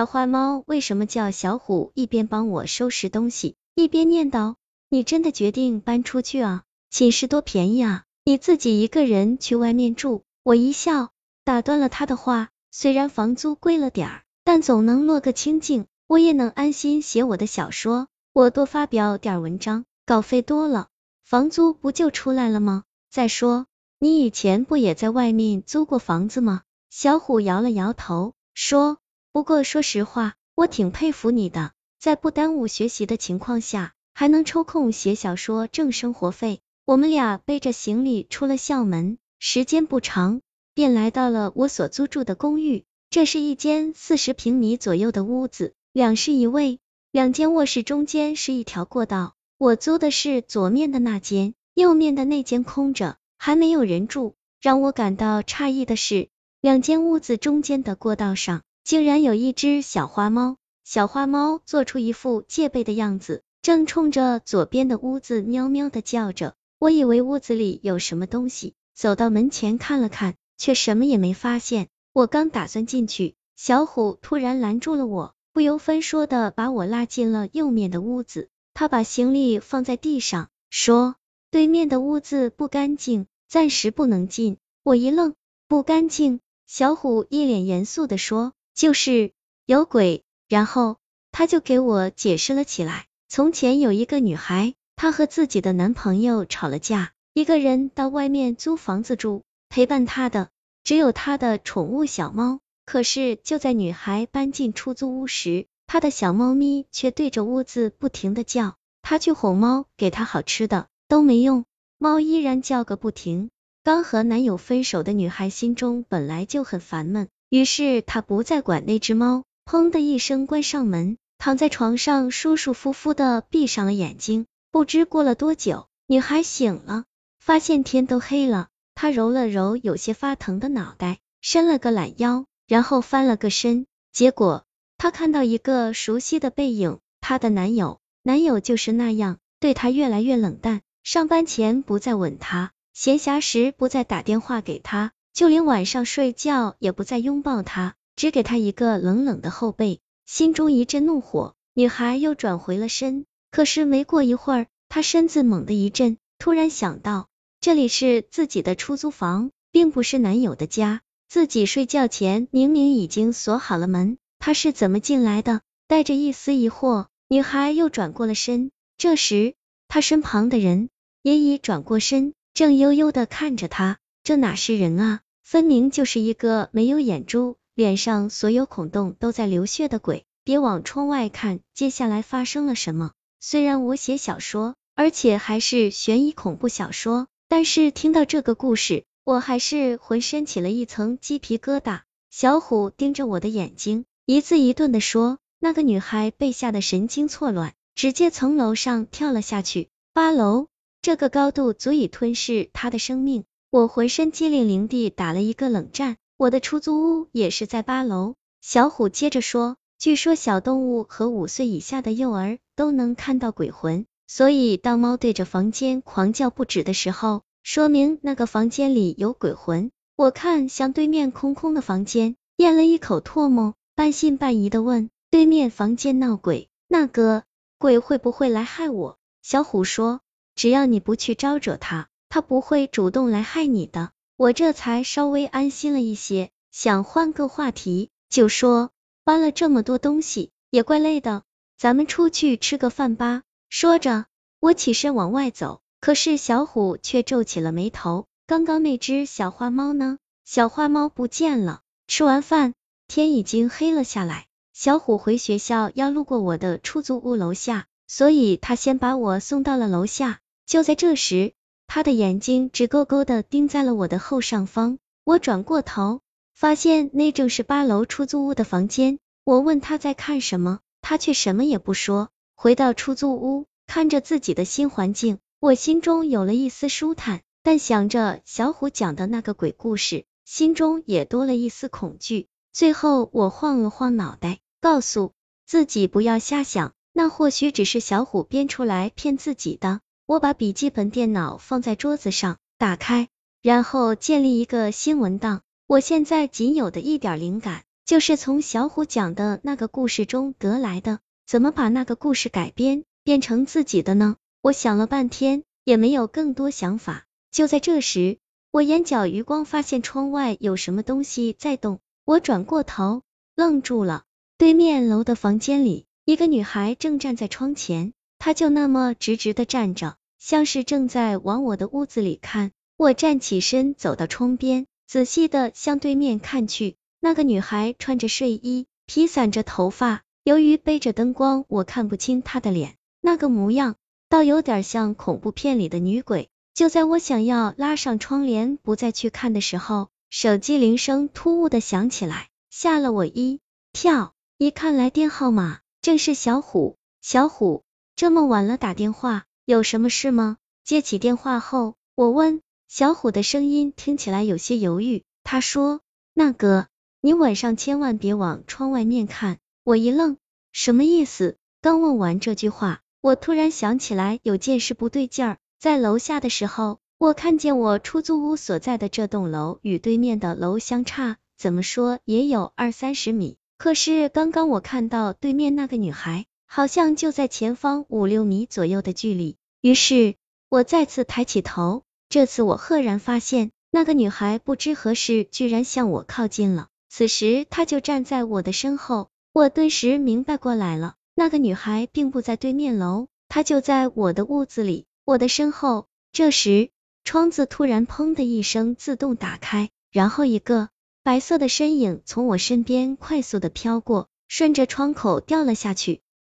小花猫为什么叫小虎？一边帮我收拾东西，一边念叨：“你真的决定搬出去啊？寝室多便宜啊！你自己一个人去外面住。”我一笑，打断了他的话。虽然房租贵了点儿，但总能落个清静，我也能安心写我的小说。我多发表点文章，稿费多了，房租不就出来了吗？再说，你以前不也在外面租过房子吗？小虎摇了摇头，说：“不过说实话，我挺佩服你的，在不耽误学习的情况下，还能抽空写小说挣生活费。”我们俩背着行李出了校门，时间不长，便来到了我所租住的公寓。这是一间四十平米左右的屋子，两室一卫，两间卧室中间是一条过道。我租的是左面的那间，右面的那间空着，还没有人住。让我感到诧异的是。两间屋子中间的过道上，竟然有一只小花猫。小花猫做出一副戒备的样子，正冲着左边的屋子喵喵的叫着。我以为屋子里有什么东西，走到门前看了看，却什么也没发现。我刚打算进去，小虎突然拦住了我，不由分说的把我拉进了右面的屋子。他把行李放在地上，说：“对面的屋子不干净，暂时不能进。”我一愣，不干净？小虎一脸严肃的说：“就是有鬼。”然后他就给我解释了起来。从前有一个女孩，她和自己的男朋友吵了架，一个人到外面租房子住，陪伴她的只有她的宠物小猫。可是就在女孩搬进出租屋时，她的小猫咪却对着屋子不停的叫。她去哄猫，给它好吃的都没用，猫依然叫个不停。刚和男友分手的女孩心中本来就很烦闷，于是她不再管那只猫，砰的一声关上门，躺在床上舒舒服服的闭上了眼睛。不知过了多久，女孩醒了，发现天都黑了。她揉了揉有些发疼的脑袋，伸了个懒腰，然后翻了个身，结果她看到一个熟悉的背影，她的男友。男友就是那样，对她越来越冷淡，上班前不再吻她。闲暇时不再打电话给他，就连晚上睡觉也不再拥抱他，只给他一个冷冷的后背。心中一阵怒火，女孩又转回了身。可是没过一会儿，她身子猛地一震，突然想到这里是自己的出租房，并不是男友的家。自己睡觉前明明已经锁好了门，他是怎么进来的？带着一丝疑惑，女孩又转过了身。这时，她身旁的人也已转过身。正悠悠的看着他，这哪是人啊，分明就是一个没有眼珠、脸上所有孔洞都在流血的鬼。别往窗外看，接下来发生了什么？虽然我写小说，而且还是悬疑恐怖小说，但是听到这个故事，我还是浑身起了一层鸡皮疙瘩。小虎盯着我的眼睛，一字一顿的说：“那个女孩被吓得神经错乱，直接从楼上跳了下去，八楼。”这个高度足以吞噬她的生命，我浑身机灵灵地打了一个冷战。我的出租屋也是在八楼。小虎接着说，据说小动物和五岁以下的幼儿都能看到鬼魂，所以当猫对着房间狂叫不止的时候，说明那个房间里有鬼魂。我看向对面空空的房间，咽了一口唾沫，半信半疑的问：对面房间闹鬼，那个鬼会不会来害我？小虎说。只要你不去招惹他，他不会主动来害你的。我这才稍微安心了一些，想换个话题，就说搬了这么多东西，也怪累的，咱们出去吃个饭吧。说着，我起身往外走，可是小虎却皱起了眉头。刚刚那只小花猫呢？小花猫不见了。吃完饭，天已经黑了下来。小虎回学校要路过我的出租屋楼下，所以他先把我送到了楼下。就在这时，他的眼睛直勾勾的盯在了我的后上方。我转过头，发现那正是八楼出租屋的房间。我问他在看什么，他却什么也不说。回到出租屋，看着自己的新环境，我心中有了一丝舒坦，但想着小虎讲的那个鬼故事，心中也多了一丝恐惧。最后，我晃了晃脑袋，告诉自己不要瞎想，那或许只是小虎编出来骗自己的。我把笔记本电脑放在桌子上，打开，然后建立一个新文档。我现在仅有的一点灵感，就是从小虎讲的那个故事中得来的。怎么把那个故事改编变成自己的呢？我想了半天，也没有更多想法。就在这时，我眼角余光发现窗外有什么东西在动，我转过头，愣住了。对面楼的房间里，一个女孩正站在窗前，她就那么直直的站着，像是正在往我的屋子里看。我站起身，走到窗边，仔细的向对面看去。那个女孩穿着睡衣，披散着头发，由于背着灯光，我看不清她的脸，那个模样倒有点像恐怖片里的女鬼。就在我想要拉上窗帘不再去看的时候，手机铃声突兀的响起来，吓了我一跳。一看来电号码，正是小虎。小虎，这么晚了打电话，有什么事吗？接起电话后，我问小虎的声音听起来有些犹豫。他说：“那个，你晚上千万别往窗外面看。”我一愣，什么意思？刚问完这句话，我突然想起来有件事不对劲儿。在楼下的时候，我看见我出租屋所在的这栋楼与对面的楼相差，怎么说也有二三十米。可是刚刚我看到对面那个女孩，好像就在前方五六米左右的距离。于是我再次抬起头，这次我赫然发现，那个女孩不知何时居然向我靠近了。此时她就站在我的身后，我顿时明白过来了，那个女孩并不在对面楼，她就在我的屋子里。我的身后，这时窗子突然砰的一声自动打开，然后一个白色的身影从我身边快速的飘过，顺着窗口掉了下去。